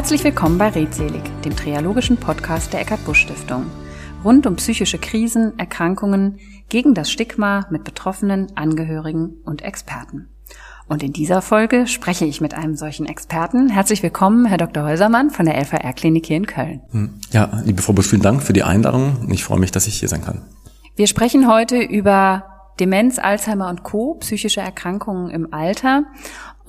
Herzlich willkommen bei Redselig, dem triologischen Podcast der Eckart Busch Stiftung. Rund um psychische Krisen, Erkrankungen, gegen das Stigma mit Betroffenen, Angehörigen und Experten. Und in dieser Folge spreche ich mit einem solchen Experten. Herzlich willkommen, Herr Dr. Häusermann von der LVR-Klinik hier in Köln. Hm. Ja, liebe Frau Busch, vielen Dank für die Einladung. Ich freue mich, dass ich hier sein kann. Wir sprechen heute über Demenz, Alzheimer und Co., psychische Erkrankungen im Alter.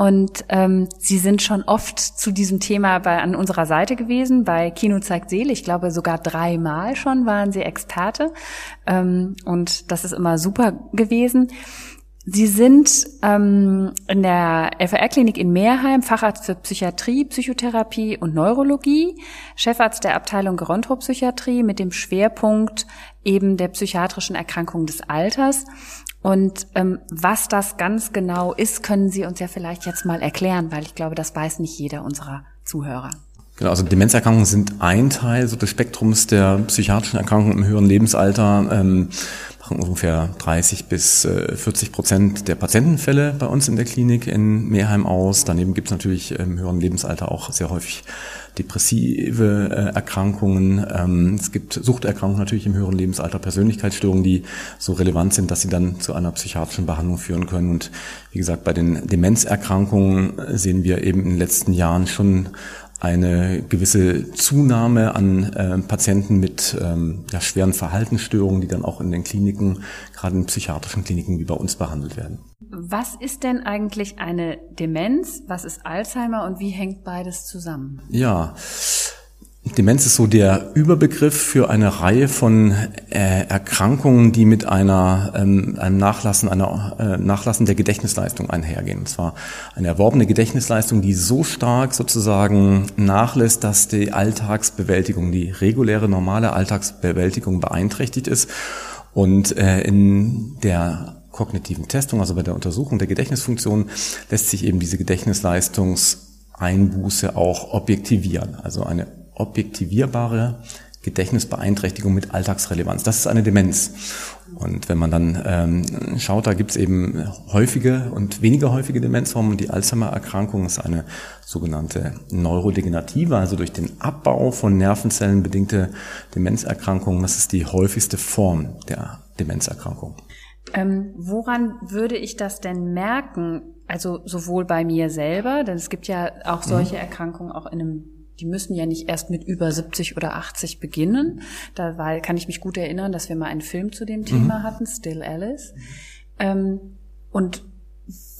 Und ähm, Sie sind schon oft zu diesem Thema bei, an unserer Seite gewesen, bei Kino zeigt Seele. Ich glaube, sogar dreimal schon waren Sie Experte. Ähm, und das ist immer super gewesen. Sie sind ähm, in der FR-Klinik in Meerheim Facharzt für Psychiatrie, Psychotherapie und Neurologie, Chefarzt der Abteilung Gerontopsychiatrie mit dem Schwerpunkt eben der psychiatrischen Erkrankung des Alters. Und ähm, was das ganz genau ist, können Sie uns ja vielleicht jetzt mal erklären, weil ich glaube, das weiß nicht jeder unserer Zuhörer. Genau, also Demenzerkrankungen sind ein Teil so des Spektrums der psychiatrischen Erkrankungen im höheren Lebensalter. Ähm, ungefähr 30 bis äh, 40 Prozent der Patientenfälle bei uns in der Klinik in Meerheim aus. Daneben gibt es natürlich im höheren Lebensalter auch sehr häufig depressive äh, Erkrankungen. Ähm, es gibt Suchterkrankungen natürlich im höheren Lebensalter, Persönlichkeitsstörungen, die so relevant sind, dass sie dann zu einer psychiatrischen Behandlung führen können. Und wie gesagt, bei den Demenzerkrankungen sehen wir eben in den letzten Jahren schon eine gewisse Zunahme an äh, Patienten mit ähm, ja, schweren Verhaltensstörungen, die dann auch in den Kliniken, gerade in psychiatrischen Kliniken wie bei uns behandelt werden. Was ist denn eigentlich eine Demenz? Was ist Alzheimer und wie hängt beides zusammen? Ja, Demenz ist so der Überbegriff für eine Reihe von äh, Erkrankungen, die mit einer, ähm, einem Nachlassen, einer äh, Nachlassen der Gedächtnisleistung einhergehen. Und zwar eine erworbene Gedächtnisleistung, die so stark sozusagen nachlässt, dass die Alltagsbewältigung, die reguläre, normale Alltagsbewältigung beeinträchtigt ist. Und äh, in der kognitiven Testung, also bei der Untersuchung der Gedächtnisfunktion, lässt sich eben diese Gedächtnisleistungseinbuße auch objektivieren. Also eine objektivierbare Gedächtnisbeeinträchtigung mit Alltagsrelevanz. Das ist eine Demenz. Und wenn man dann ähm, schaut, da gibt es eben häufige und weniger häufige Demenzformen. Die Alzheimer-Erkrankung ist eine sogenannte neurodegenerative, also durch den Abbau von Nervenzellen bedingte Demenzerkrankung. Das ist die häufigste Form der Demenzerkrankung. Ähm, woran würde ich das denn merken? Also sowohl bei mir selber, denn es gibt ja auch solche mhm. Erkrankungen auch in einem die müssen ja nicht erst mit über 70 oder 80 beginnen. Da war, kann ich mich gut erinnern, dass wir mal einen Film zu dem Thema mhm. hatten, Still Alice. Ähm, und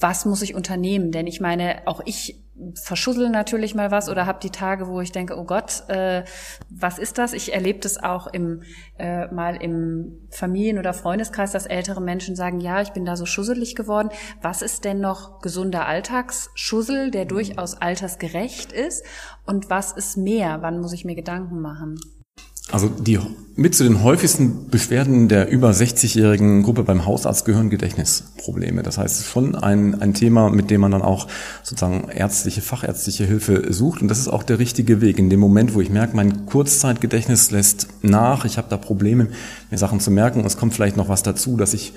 was muss ich unternehmen? Denn ich meine, auch ich verschussel natürlich mal was oder habe die Tage, wo ich denke, oh Gott, äh, was ist das? Ich erlebe das auch im äh, mal im Familien- oder Freundeskreis, dass ältere Menschen sagen, ja, ich bin da so schusselig geworden. Was ist denn noch gesunder Alltagsschussel, der durchaus altersgerecht ist? Und was ist mehr? Wann muss ich mir Gedanken machen? Also die mit zu den häufigsten Beschwerden der über 60-jährigen Gruppe beim Hausarzt gehören Gedächtnisprobleme. Das heißt, es ist schon ein, ein Thema, mit dem man dann auch sozusagen ärztliche, fachärztliche Hilfe sucht. Und das ist auch der richtige Weg. In dem Moment, wo ich merke, mein Kurzzeitgedächtnis lässt nach, ich habe da Probleme, mir Sachen zu merken, es kommt vielleicht noch was dazu, dass ich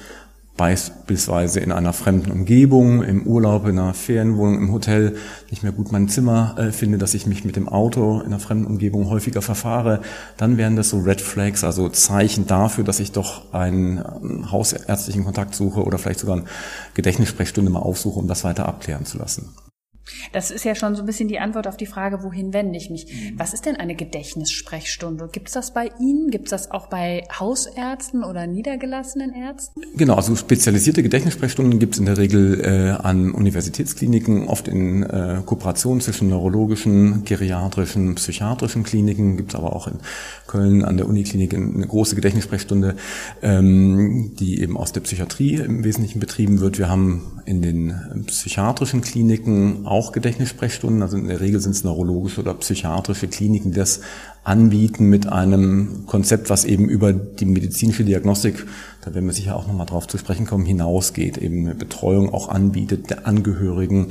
beispielsweise in einer fremden Umgebung, im Urlaub, in einer Ferienwohnung, im Hotel nicht mehr gut mein Zimmer äh, finde, dass ich mich mit dem Auto in einer fremden Umgebung häufiger verfahre, dann wären das so Red Flags, also Zeichen dafür, dass ich doch einen ähm, hausärztlichen Kontakt suche oder vielleicht sogar eine Gedächtnissprechstunde mal aufsuche, um das weiter abklären zu lassen. Das ist ja schon so ein bisschen die Antwort auf die Frage, wohin wende ich mich? Mhm. Was ist denn eine Gedächtnissprechstunde? Gibt es das bei Ihnen? Gibt es das auch bei Hausärzten oder niedergelassenen Ärzten? Genau, also spezialisierte Gedächtnissprechstunden gibt es in der Regel äh, an Universitätskliniken, oft in äh, Kooperation zwischen neurologischen, geriatrischen, psychiatrischen Kliniken, gibt es aber auch in Köln an der Uniklinik eine große Gedächtnissprechstunde, ähm, die eben aus der Psychiatrie im Wesentlichen betrieben wird. Wir haben in den psychiatrischen Kliniken auch Gedächtnissprechstunden. Also in der Regel sind es neurologische oder psychiatrische Kliniken, die das anbieten mit einem Konzept, was eben über die medizinische Diagnostik da werden wir sicher auch nochmal drauf zu sprechen kommen, hinausgeht, eben eine Betreuung auch anbietet, der Angehörigen,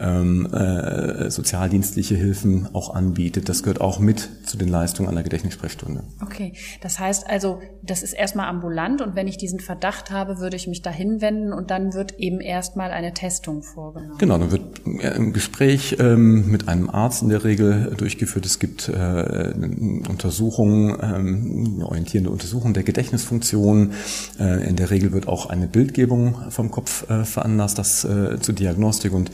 ähm, äh, sozialdienstliche Hilfen auch anbietet. Das gehört auch mit zu den Leistungen einer Gedächtnissprechstunde. Okay, das heißt also, das ist erstmal ambulant und wenn ich diesen Verdacht habe, würde ich mich dahin wenden und dann wird eben erstmal eine Testung vorgenommen. Genau, dann wird ein Gespräch ähm, mit einem Arzt in der Regel durchgeführt. Es gibt äh, Untersuchungen, ähm, eine orientierende Untersuchung der Gedächtnisfunktion. Äh, in der Regel wird auch eine Bildgebung vom Kopf äh, veranlasst, das äh, zur Diagnostik. Und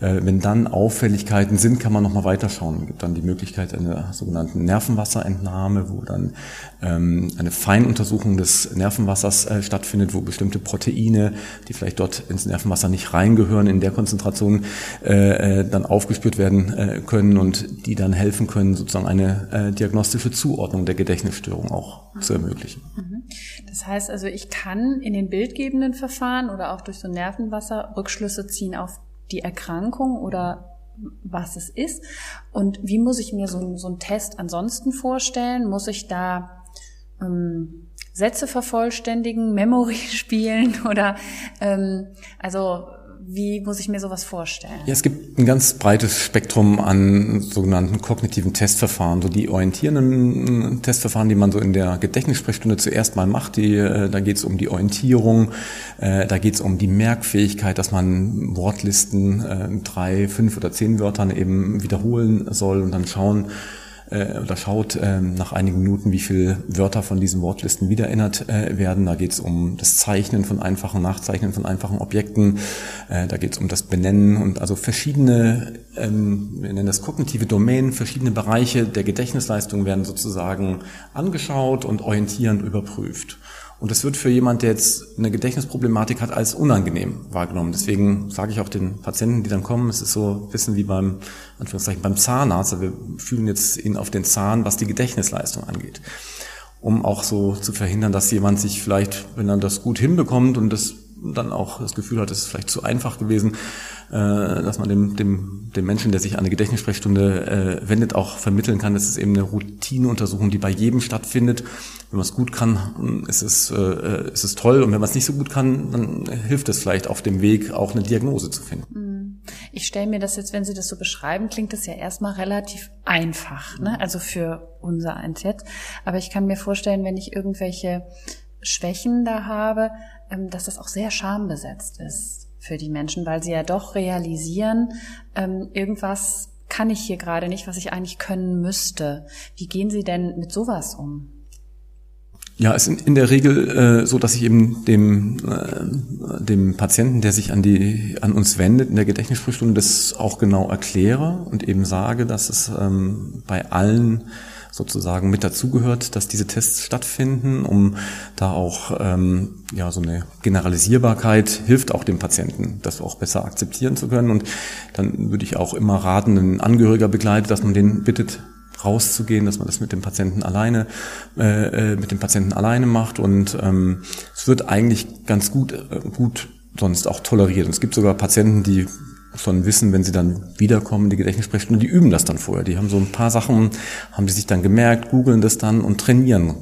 wenn dann Auffälligkeiten sind, kann man nochmal weiterschauen. Es gibt dann die Möglichkeit einer sogenannten Nervenwasserentnahme, wo dann ähm, eine Feinuntersuchung des Nervenwassers stattfindet, wo bestimmte Proteine, die vielleicht dort ins Nervenwasser nicht reingehören, in der Konzentration dann aufgespürt werden können und die dann helfen können, sozusagen eine diagnostische Zuordnung der Gedächtnisstörung auch zu ermöglichen. Das heißt also, ich kann in den bildgebenden Verfahren oder auch durch so Nervenwasser Rückschlüsse ziehen auf die Erkrankung oder was es ist. Und wie muss ich mir so, so einen Test ansonsten vorstellen? Muss ich da ähm, Sätze vervollständigen, Memory spielen oder ähm, also wie muss ich mir sowas vorstellen? Ja, es gibt ein ganz breites Spektrum an sogenannten kognitiven Testverfahren. So die orientierenden Testverfahren, die man so in der Gedächtnissprechstunde zuerst mal macht, die, äh, da geht es um die Orientierung, äh, da geht es um die Merkfähigkeit, dass man Wortlisten äh, drei, fünf oder zehn Wörtern eben wiederholen soll und dann schauen, äh, oder schaut äh, nach einigen Minuten, wie viele Wörter von diesen Wortlisten wiedererinnert äh, werden. Da geht es um das Zeichnen von einfachen, Nachzeichnen von einfachen Objekten. Äh, da geht es um das Benennen und also verschiedene, ähm, wir nennen das kognitive Domänen, verschiedene Bereiche der Gedächtnisleistung werden sozusagen angeschaut und orientierend überprüft. Und das wird für jemand, der jetzt eine Gedächtnisproblematik hat, als unangenehm wahrgenommen. Deswegen sage ich auch den Patienten, die dann kommen, es ist so ein bisschen wie beim, Anführungszeichen, beim Zahnarzt. Wir fühlen jetzt ihn auf den Zahn, was die Gedächtnisleistung angeht. Um auch so zu verhindern, dass jemand sich vielleicht, wenn er das gut hinbekommt und das dann auch das Gefühl hat, es ist vielleicht zu einfach gewesen, dass man dem, dem, dem Menschen, der sich an eine Gedächtnissprechstunde äh, wendet, auch vermitteln kann. Das ist eben eine Routineuntersuchung, die bei jedem stattfindet. Wenn man es gut kann, ist es, äh, ist es toll. Und wenn man es nicht so gut kann, dann hilft es vielleicht auf dem Weg, auch eine Diagnose zu finden. Mhm. Ich stelle mir das jetzt, wenn Sie das so beschreiben, klingt das ja erstmal relativ einfach, ne? also für unser eins jetzt. Aber ich kann mir vorstellen, wenn ich irgendwelche Schwächen da habe, ähm, dass das auch sehr schambesetzt ist für die Menschen, weil sie ja doch realisieren, ähm, irgendwas kann ich hier gerade nicht, was ich eigentlich können müsste. Wie gehen Sie denn mit sowas um? Ja, es ist in der Regel äh, so, dass ich eben dem, äh, dem Patienten, der sich an, die, an uns wendet, in der Gedächtnissprechstunde das auch genau erkläre und eben sage, dass es ähm, bei allen sozusagen mit dazugehört, dass diese Tests stattfinden, um da auch ähm, ja so eine Generalisierbarkeit hilft auch dem Patienten, das auch besser akzeptieren zu können. Und dann würde ich auch immer raten, ein Angehöriger begleitet, dass man den bittet, rauszugehen, dass man das mit dem Patienten alleine äh, äh mit dem Patienten alleine macht und ähm, es wird eigentlich ganz gut äh, gut sonst auch toleriert. Und es gibt sogar Patienten, die schon wissen, wenn sie dann wiederkommen, die Gedächtnissprechstunde, die üben das dann vorher. Die haben so ein paar Sachen, haben die sich dann gemerkt, googeln das dann und trainieren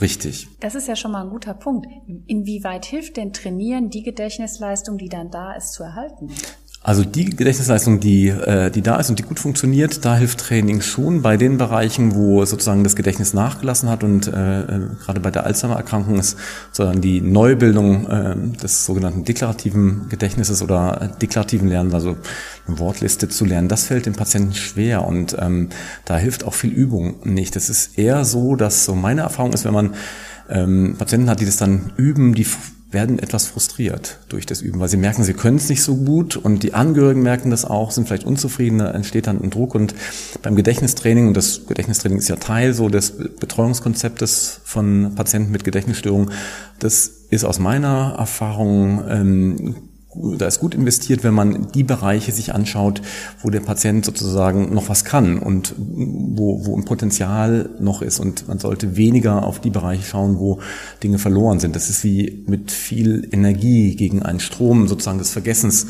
richtig. Das ist ja schon mal ein guter Punkt. Inwieweit hilft denn Trainieren, die Gedächtnisleistung, die dann da ist, zu erhalten? Also die Gedächtnisleistung, die, äh, die da ist und die gut funktioniert, da hilft Training schon bei den Bereichen, wo sozusagen das Gedächtnis nachgelassen hat und äh, äh, gerade bei der Alzheimer-Erkrankung ist sozusagen die Neubildung äh, des sogenannten deklarativen Gedächtnisses oder deklarativen Lernens, also eine Wortliste zu lernen, das fällt dem Patienten schwer und ähm, da hilft auch viel Übung nicht. Es ist eher so, dass so meine Erfahrung ist, wenn man ähm, Patienten hat, die das dann üben, die werden etwas frustriert durch das Üben, weil sie merken, sie können es nicht so gut und die Angehörigen merken das auch, sind vielleicht unzufrieden, da entsteht dann ein Druck und beim Gedächtnistraining, und das Gedächtnistraining ist ja Teil so des Betreuungskonzeptes von Patienten mit Gedächtnisstörungen, das ist aus meiner Erfahrung ähm, da ist gut investiert, wenn man die Bereiche sich anschaut, wo der Patient sozusagen noch was kann und wo, wo ein Potenzial noch ist. Und man sollte weniger auf die Bereiche schauen, wo Dinge verloren sind. Das ist wie mit viel Energie gegen einen Strom sozusagen des Vergessens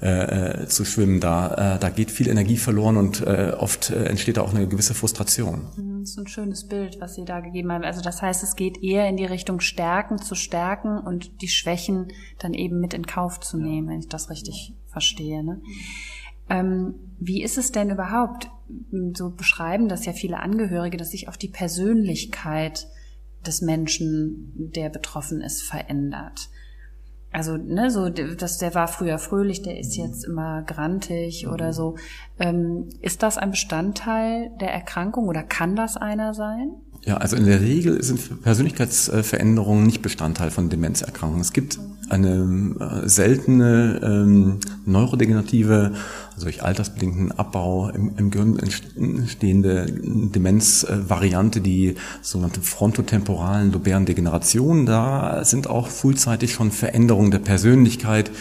äh, äh, zu schwimmen. Da, äh, da geht viel Energie verloren und äh, oft äh, entsteht da auch eine gewisse Frustration. Mhm, das ist ein schönes Bild, was Sie da gegeben haben. Also das heißt, es geht eher in die Richtung Stärken zu stärken und die Schwächen dann eben mit in Kauf zu nehmen, wenn ich das richtig verstehe. Ne? Ähm, wie ist es denn überhaupt? So beschreiben das ja viele Angehörige, dass sich auch die Persönlichkeit des Menschen, der betroffen ist, verändert. Also, ne, so, das, der war früher fröhlich, der ist jetzt immer grantig oder so. Ähm, ist das ein Bestandteil der Erkrankung oder kann das einer sein? Ja, also in der Regel sind Persönlichkeitsveränderungen nicht Bestandteil von Demenzerkrankungen. Es gibt eine äh, seltene ähm, neurodegenerative, also durch altersbedingten Abbau im, im Gehirn entstehende Demenzvariante, die sogenannte frontotemporalen lobären Degenerationen. Da sind auch frühzeitig schon Veränderungen der Persönlichkeit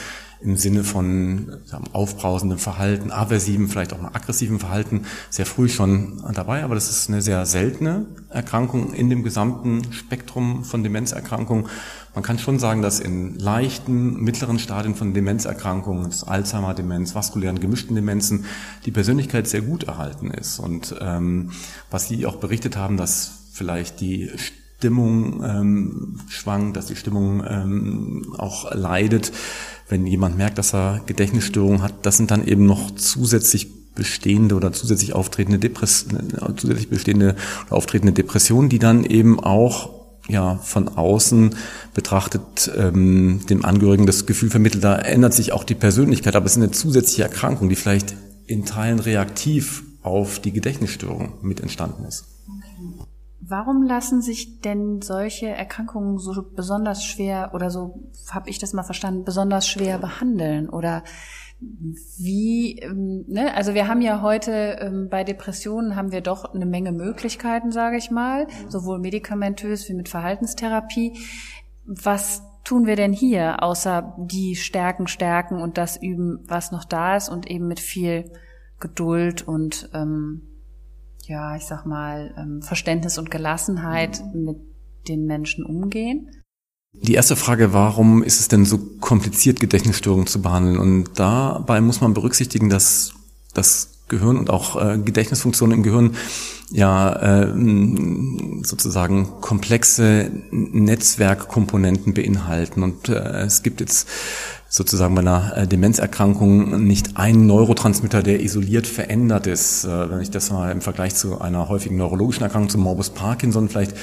im Sinne von sagen, aufbrausendem Verhalten, aversiven, vielleicht auch mal aggressiven Verhalten sehr früh schon dabei. Aber das ist eine sehr seltene Erkrankung in dem gesamten Spektrum von Demenzerkrankungen. Man kann schon sagen, dass in leichten, mittleren Stadien von Demenzerkrankungen, Alzheimer-Demenz, vaskulären gemischten Demenzen, die Persönlichkeit sehr gut erhalten ist. Und ähm, was Sie auch berichtet haben, dass vielleicht die Stimmung ähm, schwankt, dass die Stimmung ähm, auch leidet, wenn jemand merkt, dass er Gedächtnisstörungen hat, das sind dann eben noch zusätzlich bestehende oder zusätzlich auftretende Depress zusätzlich bestehende oder auftretende Depressionen, die dann eben auch ja von außen betrachtet ähm, dem Angehörigen das Gefühl vermittelt, da ändert sich auch die Persönlichkeit, aber es ist eine zusätzliche Erkrankung, die vielleicht in Teilen reaktiv auf die Gedächtnisstörung mit entstanden ist. Warum lassen sich denn solche Erkrankungen so besonders schwer oder so habe ich das mal verstanden, besonders schwer behandeln oder wie, ähm, ne? also wir haben ja heute ähm, bei Depressionen haben wir doch eine Menge Möglichkeiten, sage ich mal, sowohl medikamentös wie mit Verhaltenstherapie. Was tun wir denn hier, außer die Stärken stärken und das üben, was noch da ist und eben mit viel Geduld und ähm, ja, ich sag mal, ähm, Verständnis und Gelassenheit mit den Menschen umgehen? Die erste Frage, warum ist es denn so kompliziert, Gedächtnisstörungen zu behandeln? Und dabei muss man berücksichtigen, dass das Gehirn und auch äh, Gedächtnisfunktionen im Gehirn ja äh, sozusagen komplexe Netzwerkkomponenten beinhalten. Und äh, es gibt jetzt sozusagen bei einer äh, Demenzerkrankung nicht ein Neurotransmitter, der isoliert verändert ist. Äh, wenn ich das mal im Vergleich zu einer häufigen neurologischen Erkrankung, zum Morbus Parkinson vielleicht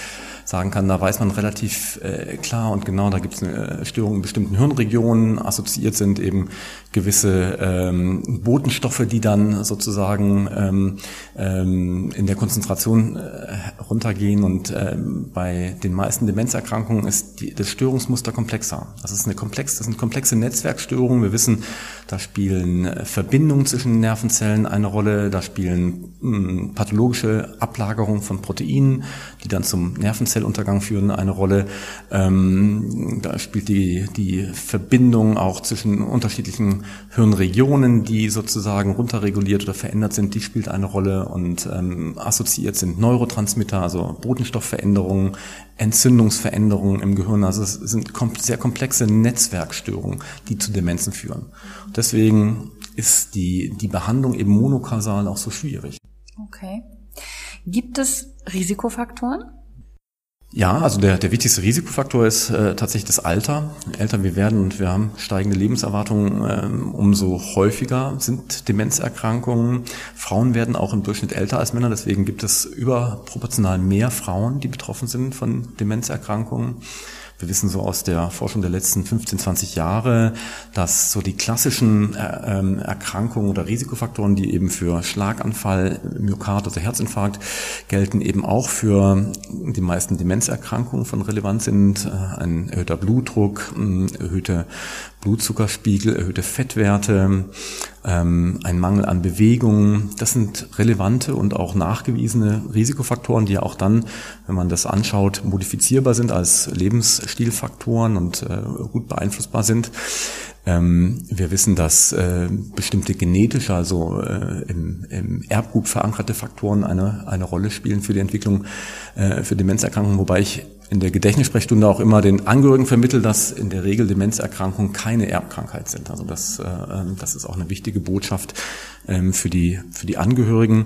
sagen kann, da weiß man relativ äh, klar und genau, da gibt es eine Störung in bestimmten Hirnregionen, assoziiert sind eben gewisse ähm, Botenstoffe, die dann sozusagen ähm, ähm, in der Konzentration äh, runtergehen und ähm, bei den meisten Demenzerkrankungen ist die, das Störungsmuster komplexer. Das ist eine komplex, das sind komplexe Netzwerkstörungen. Wir wissen, da spielen äh, Verbindungen zwischen Nervenzellen eine Rolle, da spielen mh, hm, pathologische Ablagerungen von Proteinen, die dann zum Nervenzellen Zelluntergang führen eine Rolle. Ähm, da spielt die, die Verbindung auch zwischen unterschiedlichen Hirnregionen, die sozusagen runterreguliert oder verändert sind, die spielt eine Rolle und ähm, assoziiert sind Neurotransmitter, also Botenstoffveränderungen, Entzündungsveränderungen im Gehirn. Also es sind kom sehr komplexe Netzwerkstörungen, die zu Demenzen führen. Deswegen ist die, die Behandlung eben monokausal auch so schwierig. Okay. Gibt es Risikofaktoren? Ja, also der, der wichtigste Risikofaktor ist äh, tatsächlich das Alter. Älter wir werden und wir haben steigende Lebenserwartungen, ähm, umso häufiger sind Demenzerkrankungen. Frauen werden auch im Durchschnitt älter als Männer, deswegen gibt es überproportional mehr Frauen, die betroffen sind von Demenzerkrankungen. Wir wissen so aus der Forschung der letzten 15, 20 Jahre, dass so die klassischen äh, ähm, Erkrankungen oder Risikofaktoren, die eben für Schlaganfall, Myokard, also Herzinfarkt gelten, eben auch für die meisten Demenzerkrankungen von relevant sind. Äh, ein erhöhter Blutdruck, erhöhte Blutzuckerspiegel, erhöhte Fettwerte, ähm, ein Mangel an Bewegung. Das sind relevante und auch nachgewiesene Risikofaktoren, die ja auch dann, wenn man das anschaut, modifizierbar sind als Lebensstilfaktoren und äh, gut beeinflussbar sind. Ähm, wir wissen, dass äh, bestimmte genetische, also äh, im, im, Erbgut verankerte Faktoren eine, eine Rolle spielen für die Entwicklung, äh, für Demenzerkrankungen, wobei ich in der Gedächtnissprechstunde auch immer den Angehörigen vermittelt, dass in der Regel Demenzerkrankungen keine Erbkrankheit sind. Also das, äh, ähm, das ist auch eine wichtige Botschaft ähm, für die, für die Angehörigen.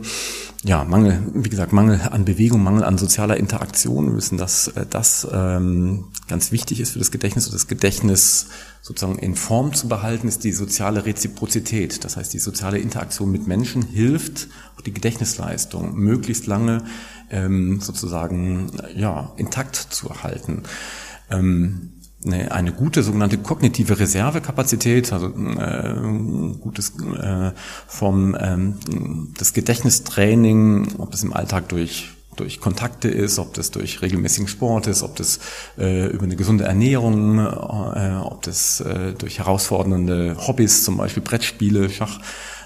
Ja, Mangel, wie gesagt, Mangel an Bewegung, Mangel an sozialer Interaktion. Wir wissen, dass äh, das ähm, ganz wichtig ist für das Gedächtnis und das Gedächtnis sozusagen in Form zu behalten, ist die soziale Reziprozität. Das heißt, die soziale Interaktion mit Menschen hilft, die Gedächtnisleistung möglichst lange ähm, sozusagen ja, intakt zu erhalten. Ähm, eine, eine gute sogenannte kognitive Reservekapazität, also äh, gutes äh, vom ähm, das Gedächtnistraining, ob das im Alltag durch durch Kontakte ist, ob das durch regelmäßigen Sport ist, ob das äh, über eine gesunde Ernährung, äh, ob das äh, durch herausfordernde Hobbys, zum Beispiel Brettspiele, Schach,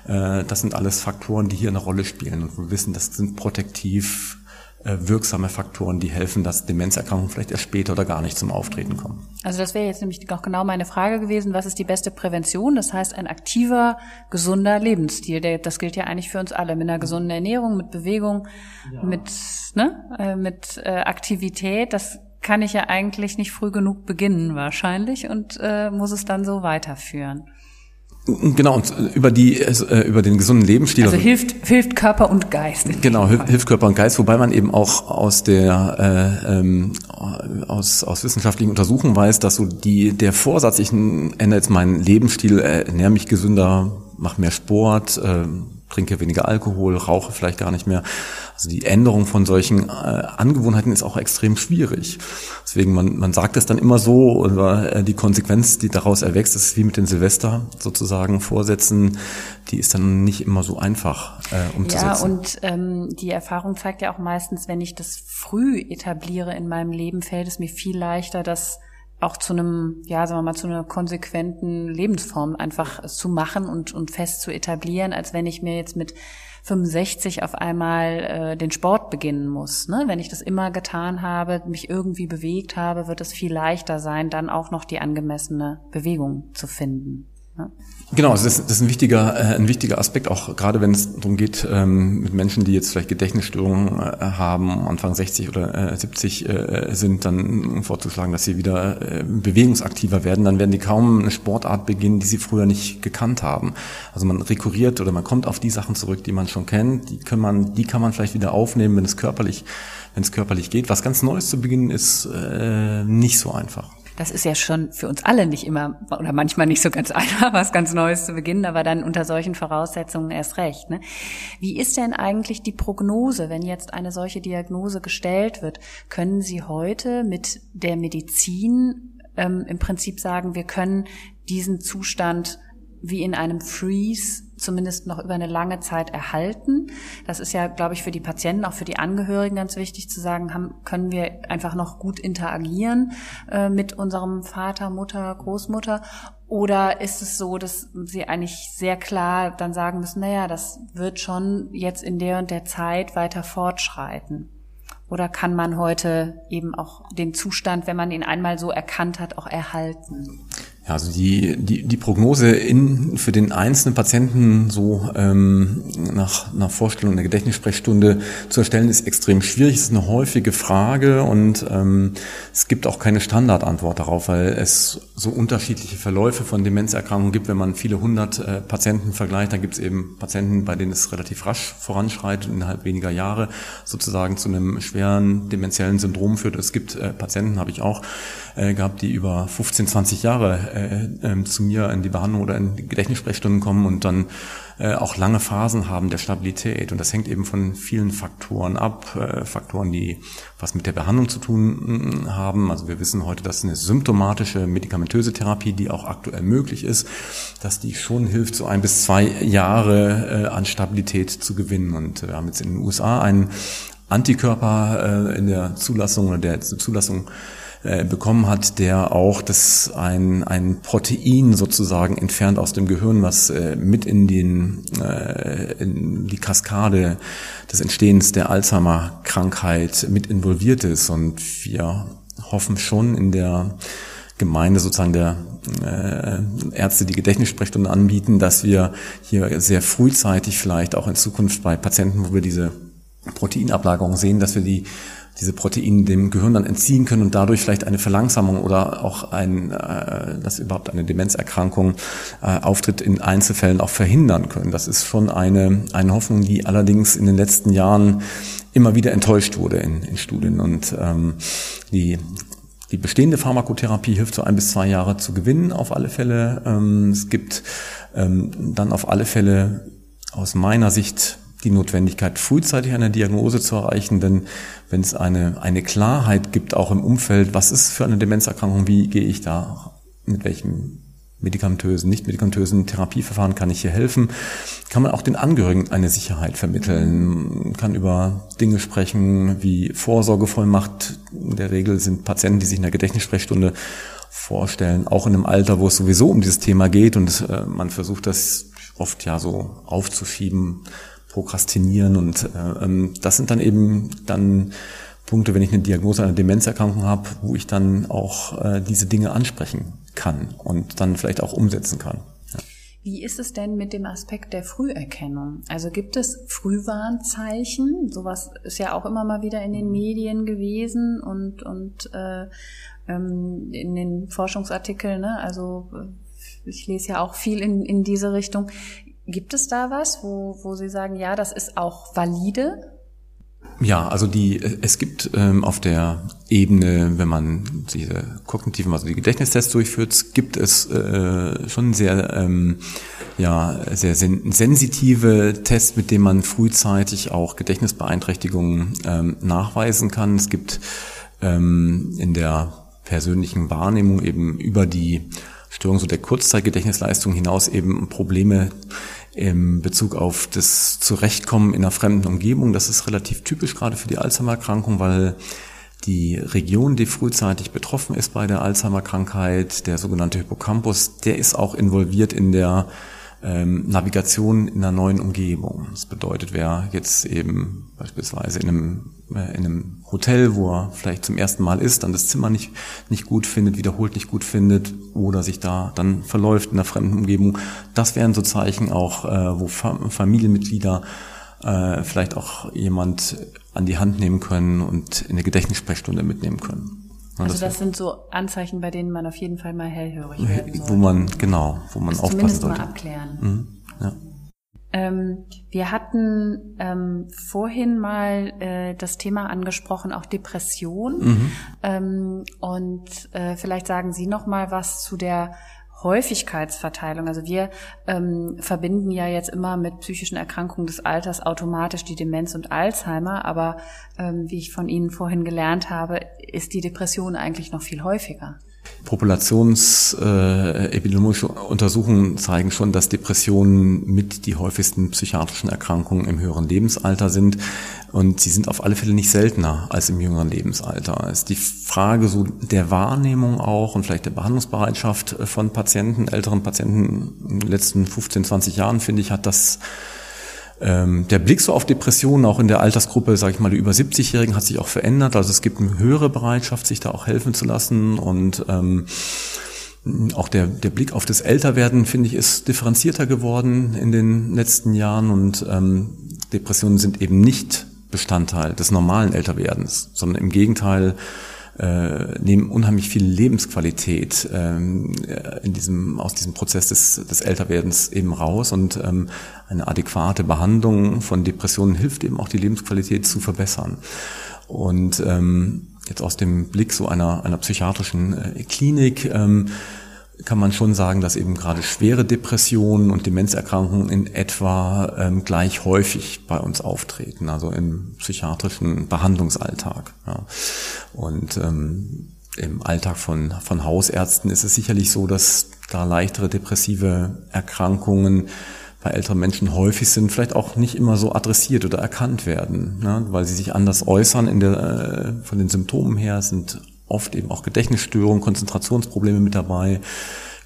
äh, das sind alles Faktoren, die hier eine Rolle spielen. Und wir wissen, das sind protektiv äh, wirksame Faktoren, die helfen, dass Demenzerkrankungen vielleicht erst später oder gar nicht zum Auftreten kommen. Also das wäre jetzt nämlich auch genau meine Frage gewesen, was ist die beste Prävention? Das heißt ein aktiver, gesunder Lebensstil. Das gilt ja eigentlich für uns alle, mit einer gesunden Ernährung, mit Bewegung, ja. mit, ne, äh, mit äh, Aktivität. Das kann ich ja eigentlich nicht früh genug beginnen wahrscheinlich und äh, muss es dann so weiterführen. Genau, und über die, äh, über den gesunden Lebensstil. Also hilft, hilft Körper und Geist. Genau, hilft, hilft Körper und Geist, wobei man eben auch aus der, äh, ähm, aus, aus wissenschaftlichen Untersuchungen weiß, dass so die, der Vorsatz, ich ändere jetzt meinen Lebensstil, äh, ernähre mich gesünder, mache mehr Sport, äh, trinke weniger Alkohol, rauche vielleicht gar nicht mehr. Also die Änderung von solchen äh, Angewohnheiten ist auch extrem schwierig. Deswegen, man, man sagt es dann immer so, oder äh, die Konsequenz, die daraus erwächst, das ist wie mit den Silvester sozusagen Vorsätzen, die ist dann nicht immer so einfach äh, umzusetzen. Ja, und ähm, die Erfahrung zeigt ja auch meistens, wenn ich das früh etabliere in meinem Leben, fällt es mir viel leichter, das auch zu einem, ja, sagen wir mal, zu einer konsequenten Lebensform einfach zu machen und, und fest zu etablieren, als wenn ich mir jetzt mit 65 auf einmal äh, den Sport beginnen muss. Ne? Wenn ich das immer getan habe, mich irgendwie bewegt habe, wird es viel leichter sein, dann auch noch die angemessene Bewegung zu finden. Ne? Genau, das, das ist ein wichtiger, äh, ein wichtiger Aspekt, auch gerade wenn es darum geht, ähm, mit Menschen, die jetzt vielleicht Gedächtnisstörungen äh, haben, Anfang 60 oder äh, 70 äh, sind, dann vorzuschlagen, dass sie wieder äh, bewegungsaktiver werden, dann werden die kaum eine Sportart beginnen, die sie früher nicht gekannt haben. Also man rekurriert oder man kommt auf die Sachen zurück, die man schon kennt, die kann man, die kann man vielleicht wieder aufnehmen, wenn es körperlich, wenn es körperlich geht. Was ganz Neues zu beginnen, ist äh, nicht so einfach. Das ist ja schon für uns alle nicht immer oder manchmal nicht so ganz einfach, was ganz Neues zu beginnen, aber dann unter solchen Voraussetzungen erst recht. Ne? Wie ist denn eigentlich die Prognose, wenn jetzt eine solche Diagnose gestellt wird? Können Sie heute mit der Medizin ähm, im Prinzip sagen, wir können diesen Zustand wie in einem Freeze zumindest noch über eine lange Zeit erhalten. Das ist ja, glaube ich, für die Patienten, auch für die Angehörigen ganz wichtig zu sagen, haben, können wir einfach noch gut interagieren äh, mit unserem Vater, Mutter, Großmutter. Oder ist es so, dass sie eigentlich sehr klar dann sagen müssen, naja, das wird schon jetzt in der und der Zeit weiter fortschreiten? Oder kann man heute eben auch den Zustand, wenn man ihn einmal so erkannt hat, auch erhalten? Ja, also die, die, die Prognose in, für den einzelnen Patienten so ähm, nach, nach Vorstellung der Gedächtnissprechstunde zu erstellen, ist extrem schwierig. Es ist eine häufige Frage und ähm, es gibt auch keine Standardantwort darauf, weil es so unterschiedliche Verläufe von Demenzerkrankungen gibt. Wenn man viele hundert äh, Patienten vergleicht, dann gibt es eben Patienten, bei denen es relativ rasch voranschreitet, innerhalb weniger Jahre sozusagen zu einem schweren demenziellen Syndrom führt. Es gibt äh, Patienten, habe ich auch äh, gehabt, die über 15, 20 Jahre äh, äh, zu mir in die Behandlung oder in Gedächtnissprechstunden kommen und dann äh, auch lange Phasen haben der Stabilität. Und das hängt eben von vielen Faktoren ab, äh, Faktoren, die was mit der Behandlung zu tun mm, haben. Also wir wissen heute, dass eine symptomatische medikamentöse Therapie, die auch aktuell möglich ist, dass die schon hilft, so ein bis zwei Jahre äh, an Stabilität zu gewinnen. Und wir haben jetzt in den USA einen Antikörper äh, in der Zulassung oder der Zulassung äh, bekommen hat, der auch das ein, ein Protein sozusagen entfernt aus dem Gehirn, was äh, mit in, den, äh, in die Kaskade des Entstehens der Alzheimer-Krankheit mit involviert ist. Und wir hoffen schon in der Gemeinde sozusagen der äh, Ärzte, die Gedächtnissprechstunden anbieten, dass wir hier sehr frühzeitig vielleicht auch in Zukunft bei Patienten, wo wir diese Proteinablagerung sehen, dass wir die diese Proteine dem Gehirn dann entziehen können und dadurch vielleicht eine Verlangsamung oder auch ein, äh, dass überhaupt eine Demenzerkrankung äh, auftritt in Einzelfällen auch verhindern können. Das ist schon eine, eine Hoffnung, die allerdings in den letzten Jahren immer wieder enttäuscht wurde in, in Studien und ähm, die die bestehende Pharmakotherapie hilft so ein bis zwei Jahre zu gewinnen, auf alle Fälle. Ähm, es gibt ähm, dann auf alle Fälle aus meiner Sicht die Notwendigkeit, frühzeitig eine Diagnose zu erreichen, denn wenn es eine, eine Klarheit gibt, auch im Umfeld, was ist für eine Demenzerkrankung, wie gehe ich da, mit welchem medikamentösen, nicht medikamentösen Therapieverfahren kann ich hier helfen, kann man auch den Angehörigen eine Sicherheit vermitteln, kann über Dinge sprechen wie Vorsorgevollmacht. In der Regel sind Patienten, die sich in der Gedächtnissprechstunde vorstellen, auch in einem Alter, wo es sowieso um dieses Thema geht. Und äh, man versucht das oft ja so aufzuschieben, prokrastinieren und äh, ähm, das sind dann eben dann Punkte, wenn ich eine Diagnose einer Demenzerkrankung habe, wo ich dann auch äh, diese Dinge ansprechen kann und dann vielleicht auch umsetzen kann. Ja. Wie ist es denn mit dem Aspekt der Früherkennung? Also gibt es Frühwarnzeichen? Sowas ist ja auch immer mal wieder in den Medien gewesen und, und äh, ähm, in den Forschungsartikeln. Ne? Also äh, ich lese ja auch viel in, in diese Richtung. Gibt es da was, wo, wo Sie sagen, ja, das ist auch valide? Ja, also die, es gibt ähm, auf der Ebene, wenn man diese kognitiven, also die Gedächtnistests durchführt, gibt es äh, schon sehr, ähm, ja, sehr sen sensitive Tests, mit denen man frühzeitig auch Gedächtnisbeeinträchtigungen ähm, nachweisen kann. Es gibt ähm, in der persönlichen Wahrnehmung eben über die Störung so der Kurzzeitgedächtnisleistung hinaus eben Probleme im Bezug auf das Zurechtkommen in einer fremden Umgebung. Das ist relativ typisch gerade für die Alzheimer-Erkrankung, weil die Region, die frühzeitig betroffen ist bei der Alzheimer-Krankheit, der sogenannte Hippocampus, der ist auch involviert in der ähm, Navigation in einer neuen Umgebung. Das bedeutet, wer jetzt eben beispielsweise in einem, äh, in einem Hotel, wo er vielleicht zum ersten Mal ist, dann das Zimmer nicht, nicht gut findet, wiederholt nicht gut findet oder sich da dann verläuft in einer fremden Umgebung, das wären so Zeichen auch, äh, wo Familienmitglieder äh, vielleicht auch jemand an die Hand nehmen können und in eine Gedächtnissprechstunde mitnehmen können. Also das, das sind so Anzeichen, bei denen man auf jeden Fall mal hellhörig werden soll. Wo man, genau, wo man also aufpassen sollte. Zumindest mal abklären. Mhm, ja. Ähm, wir hatten ähm, vorhin mal äh, das Thema angesprochen, auch Depression. Mhm. Ähm, und äh, vielleicht sagen Sie noch mal was zu der Häufigkeitsverteilung. Also wir ähm, verbinden ja jetzt immer mit psychischen Erkrankungen des Alters automatisch die Demenz und Alzheimer, aber ähm, wie ich von Ihnen vorhin gelernt habe, ist die Depression eigentlich noch viel häufiger. Populationsepidemiologische äh, Untersuchungen zeigen schon, dass Depressionen mit die häufigsten psychiatrischen Erkrankungen im höheren Lebensalter sind. Und sie sind auf alle Fälle nicht seltener als im jüngeren Lebensalter. Es ist die Frage so der Wahrnehmung auch und vielleicht der Behandlungsbereitschaft von Patienten, älteren Patienten in den letzten 15, 20 Jahren, finde ich, hat das ähm, der Blick so auf Depressionen, auch in der Altersgruppe, sage ich mal, die über 70-Jährigen, hat sich auch verändert. Also es gibt eine höhere Bereitschaft, sich da auch helfen zu lassen und ähm, auch der, der Blick auf das Älterwerden, finde ich, ist differenzierter geworden in den letzten Jahren und ähm, Depressionen sind eben nicht Bestandteil des normalen Älterwerdens, sondern im Gegenteil äh, nehmen unheimlich viel Lebensqualität ähm, äh, in diesem, aus diesem Prozess des, des Älterwerdens eben raus und ähm, eine adäquate Behandlung von Depressionen hilft eben auch die Lebensqualität zu verbessern. Und ähm, jetzt aus dem Blick so einer, einer psychiatrischen äh, Klinik ähm, kann man schon sagen, dass eben gerade schwere Depressionen und Demenzerkrankungen in etwa ähm, gleich häufig bei uns auftreten, also im psychiatrischen Behandlungsalltag. Ja. Und ähm, im Alltag von, von Hausärzten ist es sicherlich so, dass da leichtere depressive Erkrankungen bei älteren Menschen häufig sind, vielleicht auch nicht immer so adressiert oder erkannt werden, ne, weil sie sich anders äußern in der, äh, von den Symptomen her, sind oft eben auch Gedächtnisstörungen, Konzentrationsprobleme mit dabei,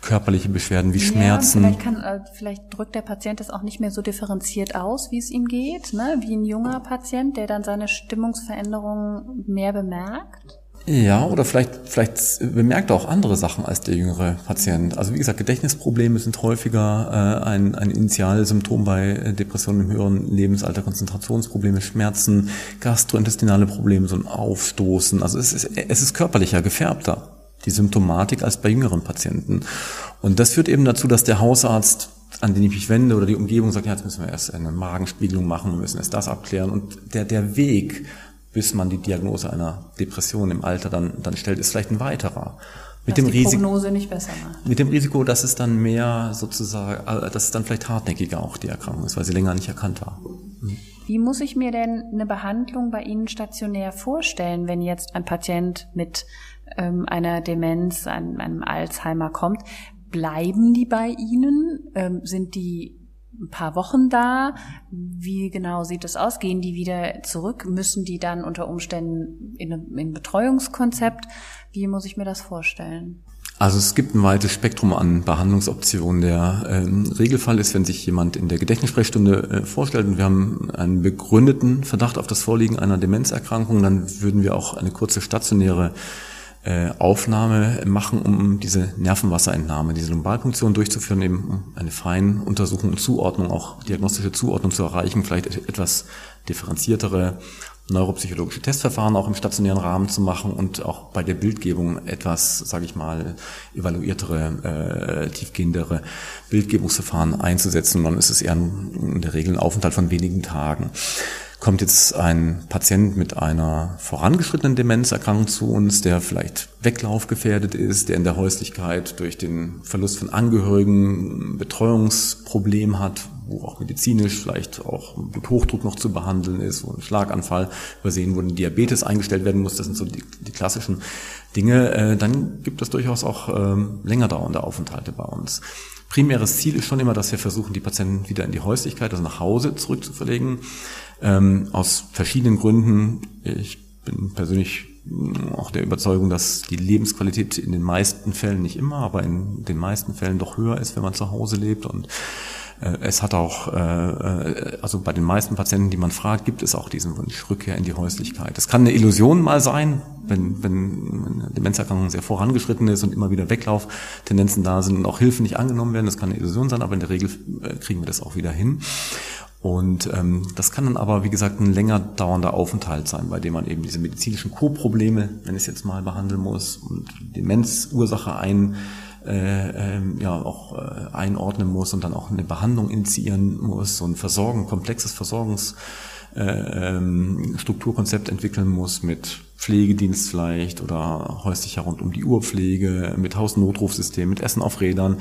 körperliche Beschwerden wie Schmerzen. Ja, vielleicht, kann, äh, vielleicht drückt der Patient das auch nicht mehr so differenziert aus, wie es ihm geht, ne? wie ein junger Patient, der dann seine Stimmungsveränderungen mehr bemerkt. Ja, oder vielleicht, vielleicht bemerkt er auch andere Sachen als der jüngere Patient. Also wie gesagt, Gedächtnisprobleme sind häufiger äh, ein, ein Initialsymptom bei äh, Depressionen im höheren Lebensalter, Konzentrationsprobleme, Schmerzen, gastrointestinale Probleme, so ein Aufstoßen. Also es ist, es ist körperlicher, gefärbter, die Symptomatik als bei jüngeren Patienten. Und das führt eben dazu, dass der Hausarzt an den ich mich wende oder die Umgebung sagt, ja, jetzt müssen wir erst eine Magenspiegelung machen, wir müssen erst das abklären. Und der, der Weg bis man die Diagnose einer Depression im Alter dann, dann stellt, ist vielleicht ein weiterer. Mit dem, Risiko, mit dem Risiko, dass es dann mehr sozusagen, äh, dass es dann vielleicht hartnäckiger auch die Erkrankung ist, weil sie länger nicht erkannt war. Mhm. Wie muss ich mir denn eine Behandlung bei Ihnen stationär vorstellen, wenn jetzt ein Patient mit ähm, einer Demenz, einem, einem Alzheimer kommt? Bleiben die bei Ihnen? Ähm, sind die ein paar Wochen da. Wie genau sieht es aus? Gehen die wieder zurück? Müssen die dann unter Umständen in ein Betreuungskonzept? Wie muss ich mir das vorstellen? Also es gibt ein weites Spektrum an Behandlungsoptionen. Der äh, Regelfall ist, wenn sich jemand in der Gedächtnissprechstunde äh, vorstellt und wir haben einen begründeten Verdacht auf das Vorliegen einer Demenzerkrankung, dann würden wir auch eine kurze stationäre äh, Aufnahme machen, um diese Nervenwasserentnahme, diese Lumbalpunktion durchzuführen, eben um eine Feinuntersuchung und Zuordnung, auch diagnostische Zuordnung zu erreichen, vielleicht etwas differenziertere neuropsychologische Testverfahren auch im stationären Rahmen zu machen und auch bei der Bildgebung etwas, sage ich mal, evaluiertere, äh, tiefgehendere Bildgebungsverfahren einzusetzen. Dann ist es eher in der Regel ein Aufenthalt von wenigen Tagen kommt jetzt ein Patient mit einer vorangeschrittenen Demenzerkrankung zu uns, der vielleicht weglaufgefährdet ist, der in der Häuslichkeit durch den Verlust von Angehörigen Betreuungsproblem hat, wo auch medizinisch vielleicht auch Bluthochdruck noch zu behandeln ist, wo ein Schlaganfall übersehen wurde, Diabetes eingestellt werden muss, das sind so die, die klassischen Dinge, äh, dann gibt es durchaus auch ähm, länger dauernde Aufenthalte bei uns. Primäres Ziel ist schon immer, dass wir versuchen, die Patienten wieder in die Häuslichkeit, also nach Hause zurückzuverlegen. Ähm, aus verschiedenen Gründen. Ich bin persönlich auch der Überzeugung, dass die Lebensqualität in den meisten Fällen, nicht immer, aber in den meisten Fällen doch höher ist, wenn man zu Hause lebt. Und äh, es hat auch, äh, äh, also bei den meisten Patienten, die man fragt, gibt es auch diesen Wunsch, Rückkehr in die Häuslichkeit. Es kann eine Illusion mal sein, wenn, wenn eine Demenzerkrankung sehr vorangeschritten ist und immer wieder Weglauftendenzen da sind und auch Hilfen nicht angenommen werden. Das kann eine Illusion sein, aber in der Regel kriegen wir das auch wieder hin. Und ähm, das kann dann aber, wie gesagt, ein länger dauernder Aufenthalt sein, bei dem man eben diese medizinischen Co-Probleme, wenn ich es jetzt mal behandeln muss, und Demenzursache ein, äh, äh, ja auch äh, einordnen muss und dann auch eine Behandlung initiieren muss, so ein Versorgen, komplexes Versorgungs ähm, Strukturkonzept entwickeln muss mit Pflegedienst vielleicht oder häuslicher rund um die Uhrpflege, mit Hausnotrufsystem, mit Essen auf Rädern,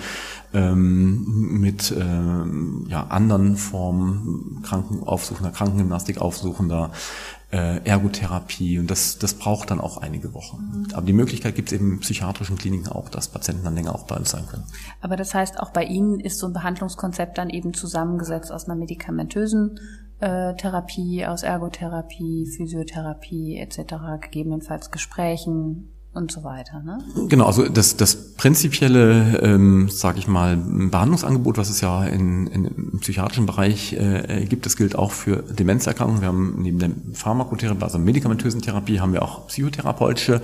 ähm, mit ähm, ja, anderen Formen Krankenaufsuchender, Krankengymnastik aufsuchender, äh, Ergotherapie und das, das braucht dann auch einige Wochen. Aber die Möglichkeit gibt es eben in psychiatrischen Kliniken auch, dass Patienten dann länger auch bei uns sein können. Aber das heißt, auch bei Ihnen ist so ein Behandlungskonzept dann eben zusammengesetzt aus einer medikamentösen äh, Therapie, aus Ergotherapie, Physiotherapie etc., gegebenenfalls Gesprächen und so weiter. Ne? Genau, also das, das prinzipielle, ähm, sage ich mal, Behandlungsangebot, was es ja in, in, im psychiatrischen Bereich äh, gibt, das gilt auch für Demenzerkrankungen. Wir haben neben der Pharmakotherapie, also medikamentösen Therapie, haben wir auch psychotherapeutische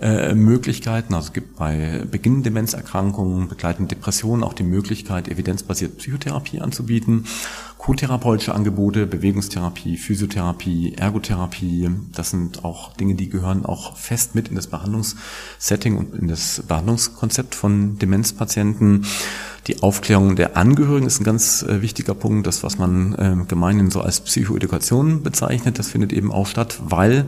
äh, Möglichkeiten. Also es gibt bei Beginn Demenzerkrankungen, begleitenden Depressionen auch die Möglichkeit, evidenzbasierte Psychotherapie anzubieten. Co-therapeutische Angebote, Bewegungstherapie, Physiotherapie, Ergotherapie, das sind auch Dinge, die gehören auch fest mit in das Behandlungssetting und in das Behandlungskonzept von Demenzpatienten. Die Aufklärung der Angehörigen ist ein ganz äh, wichtiger Punkt. Das, was man äh, gemeinhin so als Psychoedukation bezeichnet, das findet eben auch statt, weil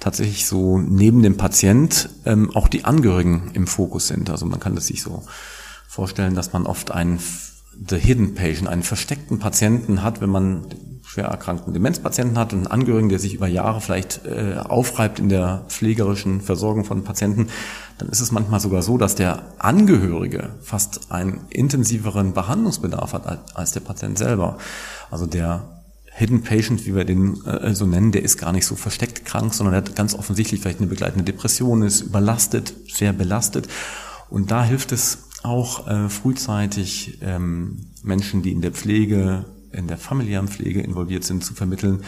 tatsächlich so neben dem Patient ähm, auch die Angehörigen im Fokus sind. Also man kann das sich so vorstellen, dass man oft einen The Hidden Patient, einen versteckten Patienten hat, wenn man schwer erkrankten Demenzpatienten hat und einen Angehörigen, der sich über Jahre vielleicht äh, aufreibt in der pflegerischen Versorgung von Patienten, dann ist es manchmal sogar so, dass der Angehörige fast einen intensiveren Behandlungsbedarf hat als der Patient selber. Also der Hidden Patient, wie wir den äh, so nennen, der ist gar nicht so versteckt krank, sondern der hat ganz offensichtlich vielleicht eine begleitende Depression, ist überlastet, sehr belastet. Und da hilft es auch äh, frühzeitig ähm, Menschen, die in der Pflege, in der familiären Pflege involviert sind, zu vermitteln,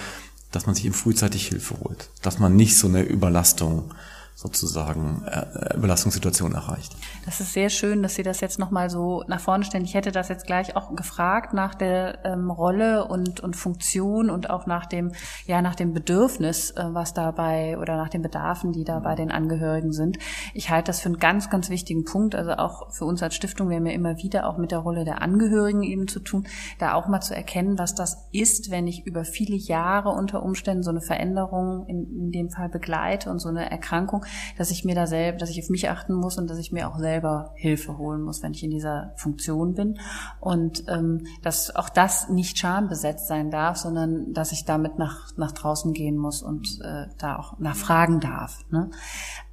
dass man sich eben frühzeitig Hilfe holt, dass man nicht so eine Überlastung sozusagen äh, Belastungssituation erreicht. Das ist sehr schön, dass Sie das jetzt nochmal so nach vorne stellen. Ich hätte das jetzt gleich auch gefragt nach der ähm, Rolle und, und Funktion und auch nach dem, ja, nach dem Bedürfnis, äh, was dabei oder nach den Bedarfen, die da bei den Angehörigen sind. Ich halte das für einen ganz, ganz wichtigen Punkt. Also auch für uns als Stiftung, wir haben ja immer wieder auch mit der Rolle der Angehörigen eben zu tun, da auch mal zu erkennen, was das ist, wenn ich über viele Jahre unter Umständen so eine Veränderung in, in dem Fall begleite und so eine Erkrankung, dass ich mir da selbst, dass ich auf mich achten muss und dass ich mir auch selber Hilfe holen muss, wenn ich in dieser Funktion bin. Und ähm, dass auch das nicht schambesetzt sein darf, sondern dass ich damit nach, nach draußen gehen muss und äh, da auch nachfragen darf. Ne?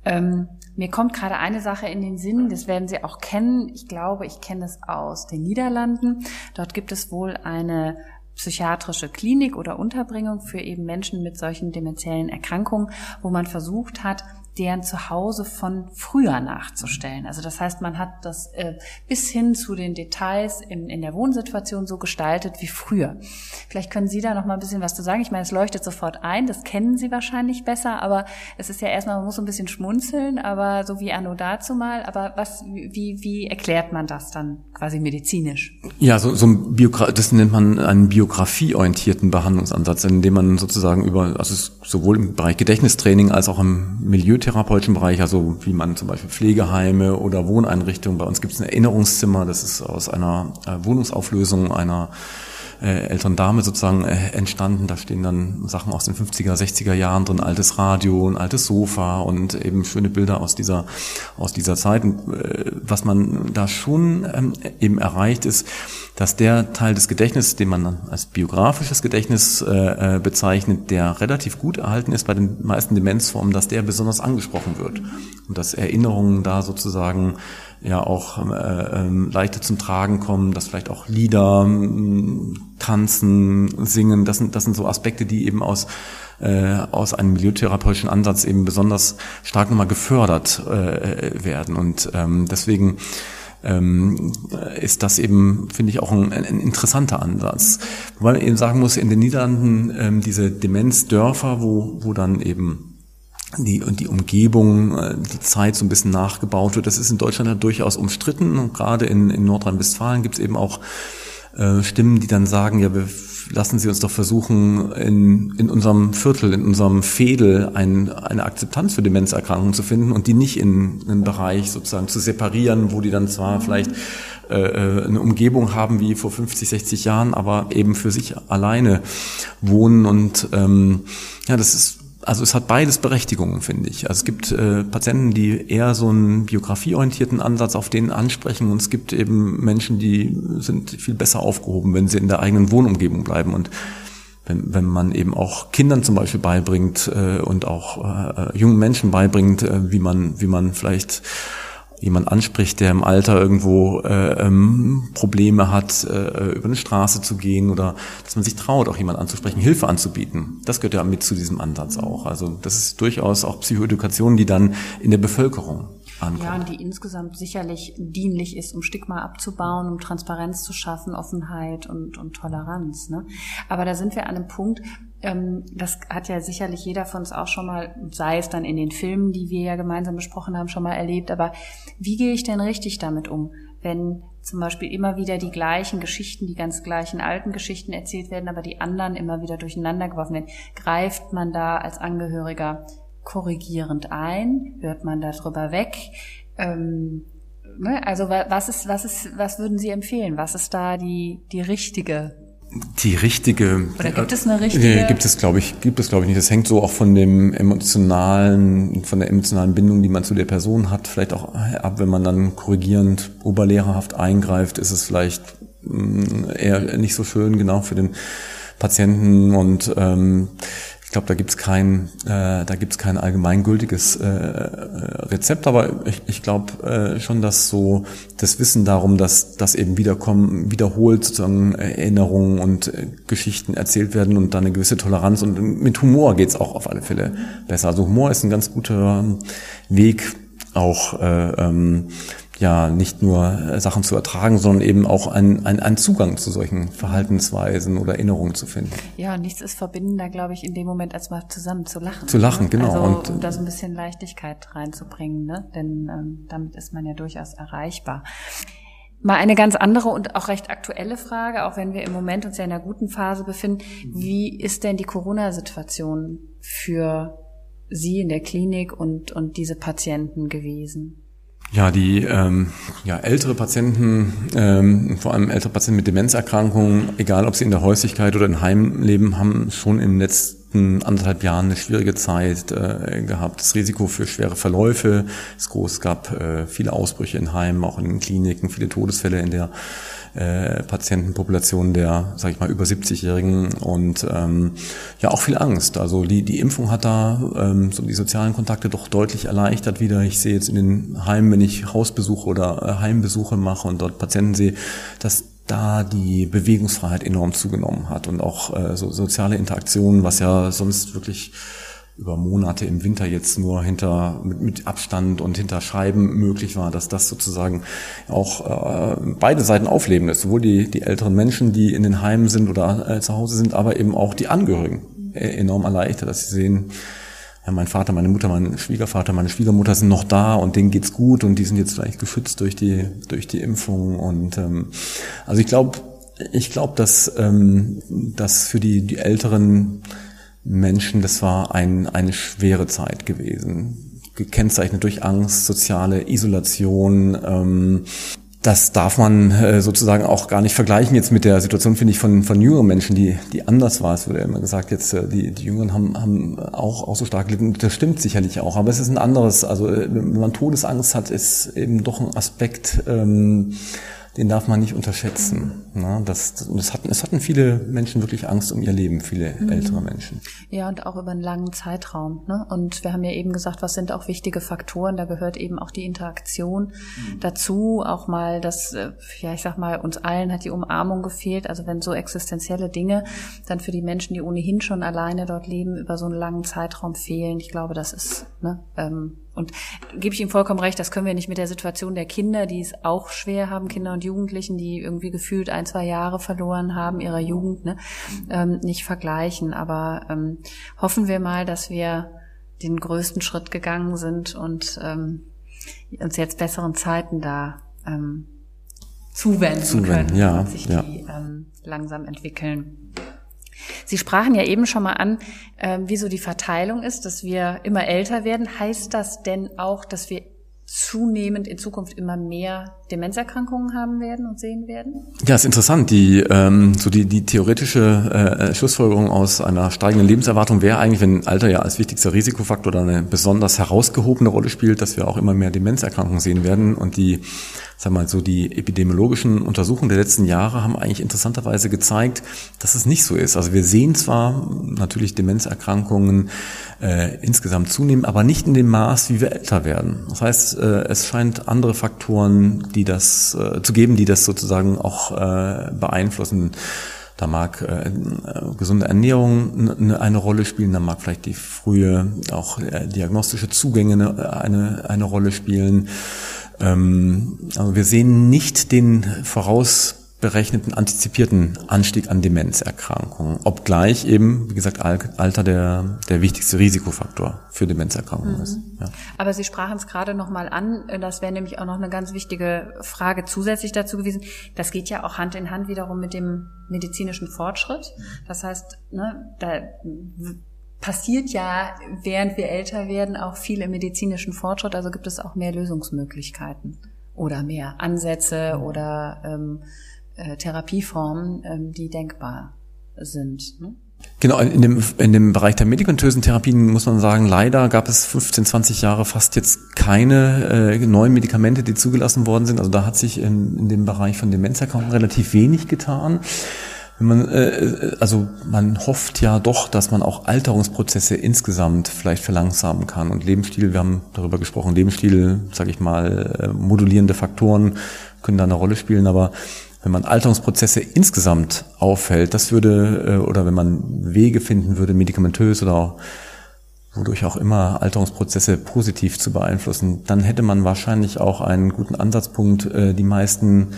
Ähm, mir kommt gerade eine Sache in den Sinn, das werden Sie auch kennen. Ich glaube, ich kenne es aus den Niederlanden. Dort gibt es wohl eine psychiatrische Klinik oder Unterbringung für eben Menschen mit solchen demenziellen Erkrankungen, wo man versucht hat, deren Zuhause von früher nachzustellen. Also das heißt, man hat das äh, bis hin zu den Details in, in der Wohnsituation so gestaltet wie früher. Vielleicht können Sie da noch mal ein bisschen was zu sagen. Ich meine, es leuchtet sofort ein, das kennen Sie wahrscheinlich besser, aber es ist ja erstmal, man muss ein bisschen schmunzeln, aber so wie Anno dazu mal. Aber was, wie, wie erklärt man das dann quasi medizinisch? Ja, so, so ein Biogra das nennt man einen biografieorientierten Behandlungsansatz, in dem man sozusagen über, also sowohl im Bereich Gedächtnistraining als auch im Milieu therapeutischen Bereich, also wie man zum Beispiel Pflegeheime oder Wohneinrichtungen, bei uns gibt es ein Erinnerungszimmer, das ist aus einer äh, Wohnungsauflösung einer äh, älteren Dame sozusagen äh, entstanden. Da stehen dann Sachen aus den 50er, 60er Jahren drin, altes Radio, ein altes Sofa und eben schöne Bilder aus dieser, aus dieser Zeit. Und, äh, was man da schon ähm, eben erreicht ist, dass der Teil des Gedächtnisses, den man als biografisches Gedächtnis äh, äh, bezeichnet, der relativ gut erhalten ist bei den meisten Demenzformen, dass der besonders angesprochen wird und dass Erinnerungen da sozusagen ja auch äh, äh, leichter zum Tragen kommen, dass vielleicht auch Lieder, Tanzen, Singen, das sind, das sind so Aspekte, die eben aus äh, aus einem milieutherapeutischen Ansatz eben besonders stark nochmal gefördert äh, werden. Und ähm, deswegen ähm, ist das eben, finde ich, auch ein, ein, interessanter Ansatz. Wobei man eben sagen muss, in den Niederlanden ähm, diese Demenzdörfer, wo, wo dann eben die, und die Umgebung, äh, die Zeit so ein bisschen nachgebaut wird. Das ist in Deutschland ja durchaus umstritten und gerade in, in Nordrhein-Westfalen gibt es eben auch äh, Stimmen, die dann sagen, ja, wir lassen Sie uns doch versuchen, in, in unserem Viertel, in unserem Fädel ein, eine Akzeptanz für Demenzerkrankungen zu finden und die nicht in einen Bereich sozusagen zu separieren, wo die dann zwar vielleicht äh, äh eine Umgebung haben wie vor 50, 60 Jahren, aber eben für sich alleine wohnen und ähm, ja, das ist also es hat beides Berechtigungen, finde ich. Also es gibt äh, Patienten, die eher so einen biografieorientierten Ansatz auf den ansprechen und es gibt eben Menschen, die sind viel besser aufgehoben, wenn sie in der eigenen Wohnumgebung bleiben und wenn, wenn man eben auch Kindern zum Beispiel beibringt äh, und auch äh, jungen Menschen beibringt, äh, wie man wie man vielleicht jemand anspricht, der im Alter irgendwo äh, ähm, Probleme hat, äh, über eine Straße zu gehen oder dass man sich traut, auch jemand anzusprechen, Hilfe anzubieten. Das gehört ja mit zu diesem Ansatz auch. Also das ist durchaus auch Psychoedukation, die dann in der Bevölkerung ankommt. Ja, und die insgesamt sicherlich dienlich ist, um Stigma abzubauen, um Transparenz zu schaffen, Offenheit und, und Toleranz. Ne? Aber da sind wir an einem Punkt, das hat ja sicherlich jeder von uns auch schon mal, sei es dann in den Filmen, die wir ja gemeinsam besprochen haben, schon mal erlebt. Aber wie gehe ich denn richtig damit um, wenn zum Beispiel immer wieder die gleichen Geschichten, die ganz gleichen alten Geschichten erzählt werden, aber die anderen immer wieder durcheinander geworfen werden? Greift man da als Angehöriger korrigierend ein? Hört man darüber weg? Ähm, ne? Also was ist, was ist, was würden Sie empfehlen? Was ist da die, die richtige die richtige. Oder gibt es eine richtige? Nee, gibt es, glaube ich, gibt es, glaube ich, nicht. Das hängt so auch von dem emotionalen, von der emotionalen Bindung, die man zu der Person hat, vielleicht auch ab, wenn man dann korrigierend, oberlehrerhaft eingreift, ist es vielleicht mm, eher nicht so schön, genau für den Patienten und ähm, glaube, da gibt's kein, äh, da gibt's kein allgemeingültiges äh, Rezept, aber ich, ich glaube äh, schon, dass so das Wissen darum, dass das eben wiederkommen, wiederholt sozusagen Erinnerungen und äh, Geschichten erzählt werden und dann eine gewisse Toleranz und mit Humor geht's auch auf alle Fälle besser. Also Humor ist ein ganz guter Weg, auch äh, ähm, ja nicht nur äh, Sachen zu ertragen, sondern eben auch einen, einen, Zugang zu solchen Verhaltensweisen oder Erinnerungen zu finden. Ja, nichts ist verbindender, glaube ich, in dem Moment, als mal zusammen zu lachen. Zu lachen, ne? genau. Also, und, um da so ein bisschen Leichtigkeit reinzubringen, ne? denn ähm, damit ist man ja durchaus erreichbar. Mal eine ganz andere und auch recht aktuelle Frage, auch wenn wir im Moment uns ja in einer guten Phase befinden. Wie ist denn die Corona-Situation für Sie in der Klinik und, und diese Patienten gewesen? Ja, die ähm, ja, ältere Patienten, ähm, vor allem ältere Patienten mit Demenzerkrankungen, egal ob sie in der Häuslichkeit oder in Heim leben, haben schon in den letzten anderthalb Jahren eine schwierige Zeit äh, gehabt. Das Risiko für schwere Verläufe ist groß. Es gab äh, viele Ausbrüche in Heimen, auch in Kliniken, viele Todesfälle in der äh, Patientenpopulation der, sag ich mal, über 70-Jährigen und ähm, ja auch viel Angst. Also die, die Impfung hat da ähm, so die sozialen Kontakte doch deutlich erleichtert wieder. Ich sehe jetzt in den Heimen, wenn ich Hausbesuche oder äh, Heimbesuche mache und dort Patienten sehe, dass da die Bewegungsfreiheit enorm zugenommen hat und auch äh, so soziale Interaktionen, was ja sonst wirklich über Monate im Winter jetzt nur hinter mit, mit Abstand und hinter Scheiben möglich war, dass das sozusagen auch äh, beide Seiten aufleben ist, sowohl die, die älteren Menschen, die in den Heimen sind oder äh, zu Hause sind, aber eben auch die Angehörigen äh, enorm erleichtert, dass sie sehen, ja, mein Vater, meine Mutter, mein Schwiegervater, meine Schwiegermutter sind noch da und denen geht's gut und die sind jetzt vielleicht geschützt durch die durch die Impfung und ähm, also ich glaube ich glaube, dass ähm, dass für die die älteren Menschen, das war ein, eine schwere Zeit gewesen. Gekennzeichnet durch Angst, soziale Isolation. Ähm, das darf man äh, sozusagen auch gar nicht vergleichen jetzt mit der Situation, finde ich, von, von jüngeren Menschen, die, die anders war. Es wurde ja immer gesagt, jetzt äh, die, die Jüngeren haben, haben auch, auch so stark gelitten. Das stimmt sicherlich auch, aber es ist ein anderes. Also äh, wenn man Todesangst hat, ist eben doch ein Aspekt, ähm, den darf man nicht unterschätzen. Ne? Das, das hatten, es hatten viele Menschen wirklich Angst um ihr Leben, viele mhm. ältere Menschen. Ja, und auch über einen langen Zeitraum. Ne? Und wir haben ja eben gesagt, was sind auch wichtige Faktoren? Da gehört eben auch die Interaktion mhm. dazu. Auch mal das, äh, ja, ich sag mal, uns allen hat die Umarmung gefehlt. Also wenn so existenzielle Dinge dann für die Menschen, die ohnehin schon alleine dort leben, über so einen langen Zeitraum fehlen, ich glaube, das ist ne, ähm, und gebe ich ihm vollkommen recht, das können wir nicht mit der Situation der Kinder, die es auch schwer haben, Kinder und Jugendlichen, die irgendwie gefühlt ein, zwei Jahre verloren haben ihrer Jugend, ne, ähm, nicht vergleichen. Aber ähm, hoffen wir mal, dass wir den größten Schritt gegangen sind und ähm, uns jetzt besseren Zeiten da ähm, zuwenden, zuwenden können ja, und sich ja. die ähm, langsam entwickeln. Sie sprachen ja eben schon mal an, äh, wie so die Verteilung ist, dass wir immer älter werden. Heißt das denn auch, dass wir zunehmend in Zukunft immer mehr Demenzerkrankungen haben werden und sehen werden? Ja, ist interessant. Die ähm, so die die theoretische äh, Schlussfolgerung aus einer steigenden Lebenserwartung wäre eigentlich, wenn Alter ja als wichtigster Risikofaktor oder eine besonders herausgehobene Rolle spielt, dass wir auch immer mehr Demenzerkrankungen sehen werden und die sag mal so, die epidemiologischen Untersuchungen der letzten Jahre haben eigentlich interessanterweise gezeigt, dass es nicht so ist. Also wir sehen zwar natürlich Demenzerkrankungen äh, insgesamt zunehmen, aber nicht in dem Maß, wie wir älter werden. Das heißt, äh, es scheint andere Faktoren, die das äh, zu geben, die das sozusagen auch äh, beeinflussen. Da mag äh, gesunde Ernährung eine Rolle spielen, da mag vielleicht die frühe auch äh, diagnostische Zugänge eine, eine, eine Rolle spielen. Ähm, also wir sehen nicht den vorausberechneten, antizipierten Anstieg an Demenzerkrankungen, obgleich eben, wie gesagt, Alter der, der wichtigste Risikofaktor für Demenzerkrankungen mhm. ist. Ja. Aber Sie sprachen es gerade nochmal an, das wäre nämlich auch noch eine ganz wichtige Frage zusätzlich dazu gewesen. Das geht ja auch Hand in Hand wiederum mit dem medizinischen Fortschritt. Das heißt, ne, da passiert ja, während wir älter werden, auch viel im medizinischen Fortschritt. Also gibt es auch mehr Lösungsmöglichkeiten oder mehr Ansätze oder ähm, äh, Therapieformen, ähm, die denkbar sind. Ne? Genau, in dem, in dem Bereich der medikamentösen Therapien muss man sagen, leider gab es 15, 20 Jahre fast jetzt keine äh, neuen Medikamente, die zugelassen worden sind. Also da hat sich in, in dem Bereich von Demenzerkrankungen relativ wenig getan. Wenn man, äh, also man hofft ja doch, dass man auch Alterungsprozesse insgesamt vielleicht verlangsamen kann. Und Lebensstil, wir haben darüber gesprochen, Lebensstil, sage ich mal, äh, modulierende Faktoren können da eine Rolle spielen, aber wenn man Alterungsprozesse insgesamt auffällt, das würde, äh, oder wenn man Wege finden würde, medikamentös oder wodurch auch immer Alterungsprozesse positiv zu beeinflussen, dann hätte man wahrscheinlich auch einen guten Ansatzpunkt, äh, die meisten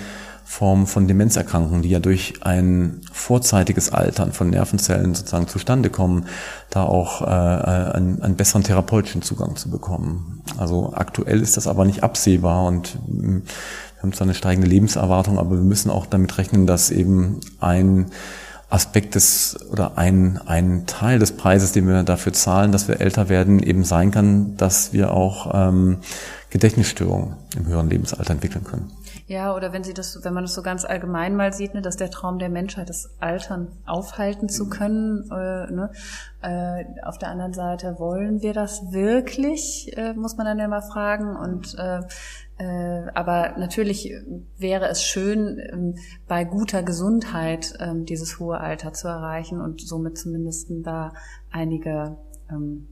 Formen von Demenzerkrankungen, die ja durch ein vorzeitiges Altern von Nervenzellen sozusagen zustande kommen, da auch äh, einen, einen besseren therapeutischen Zugang zu bekommen. Also aktuell ist das aber nicht absehbar und hm, wir haben zwar eine steigende Lebenserwartung, aber wir müssen auch damit rechnen, dass eben ein Aspekt des oder ein, ein Teil des Preises, den wir dafür zahlen, dass wir älter werden, eben sein kann, dass wir auch ähm, Gedächtnisstörungen im höheren Lebensalter entwickeln können. Ja, oder wenn sie das, wenn man das so ganz allgemein mal sieht, ne, dass der Traum der Menschheit ist, Altern aufhalten zu können. Äh, ne? äh, auf der anderen Seite, wollen wir das wirklich, äh, muss man dann mal fragen. Und äh, aber natürlich wäre es schön, ähm, bei guter Gesundheit ähm, dieses hohe Alter zu erreichen und somit zumindest da einige ähm,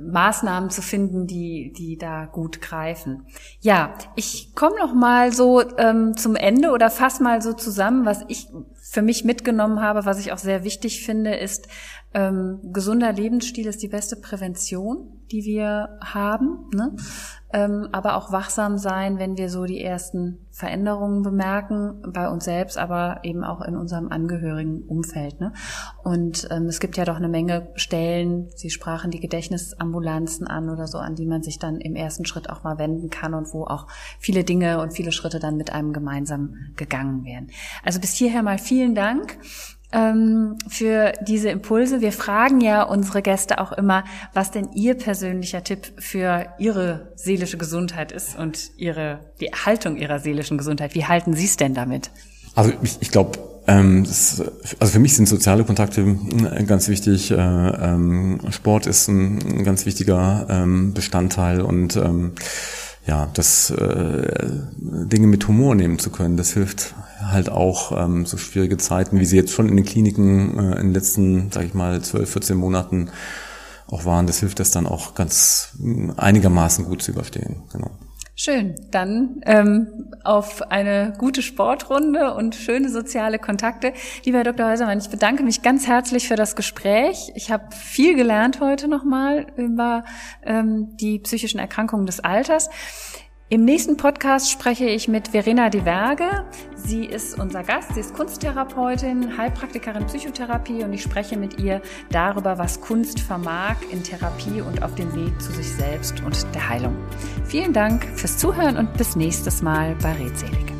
Maßnahmen zu finden, die, die da gut greifen. Ja, ich komme noch mal so zum Ende oder fass mal so zusammen, was ich für mich mitgenommen habe, was ich auch sehr wichtig finde, ist, ähm, gesunder Lebensstil ist die beste Prävention, die wir haben. Ne? Ähm, aber auch wachsam sein, wenn wir so die ersten Veränderungen bemerken, bei uns selbst, aber eben auch in unserem angehörigen Umfeld. Ne? Und ähm, es gibt ja doch eine Menge Stellen, Sie sprachen die Gedächtnisambulanzen an oder so, an die man sich dann im ersten Schritt auch mal wenden kann und wo auch viele Dinge und viele Schritte dann mit einem gemeinsam gegangen werden. Also bis hierher mal vielen Dank ähm, für diese Impulse. Wir fragen ja unsere Gäste auch immer, was denn ihr persönlicher Tipp für ihre seelische Gesundheit ist und ihre die Erhaltung ihrer seelischen Gesundheit. Wie halten Sie es denn damit? Also ich, ich glaube, ähm, also für mich sind soziale Kontakte äh, ganz wichtig. Äh, ähm, Sport ist ein, ein ganz wichtiger ähm, Bestandteil und ähm, ja, das äh, Dinge mit Humor nehmen zu können, das hilft halt auch ähm, so schwierige Zeiten, wie sie jetzt schon in den Kliniken äh, in den letzten, sag ich mal, 12, 14 Monaten auch waren. Das hilft das dann auch ganz äh, einigermaßen gut zu überstehen. Genau. Schön. Dann ähm, auf eine gute Sportrunde und schöne soziale Kontakte. Lieber Herr Dr. Häusermann, ich bedanke mich ganz herzlich für das Gespräch. Ich habe viel gelernt heute nochmal über ähm, die psychischen Erkrankungen des Alters. Im nächsten Podcast spreche ich mit Verena de Verge. Sie ist unser Gast, sie ist Kunsttherapeutin, Heilpraktikerin Psychotherapie und ich spreche mit ihr darüber, was Kunst vermag in Therapie und auf dem Weg zu sich selbst und der Heilung. Vielen Dank fürs Zuhören und bis nächstes Mal bei Redselig.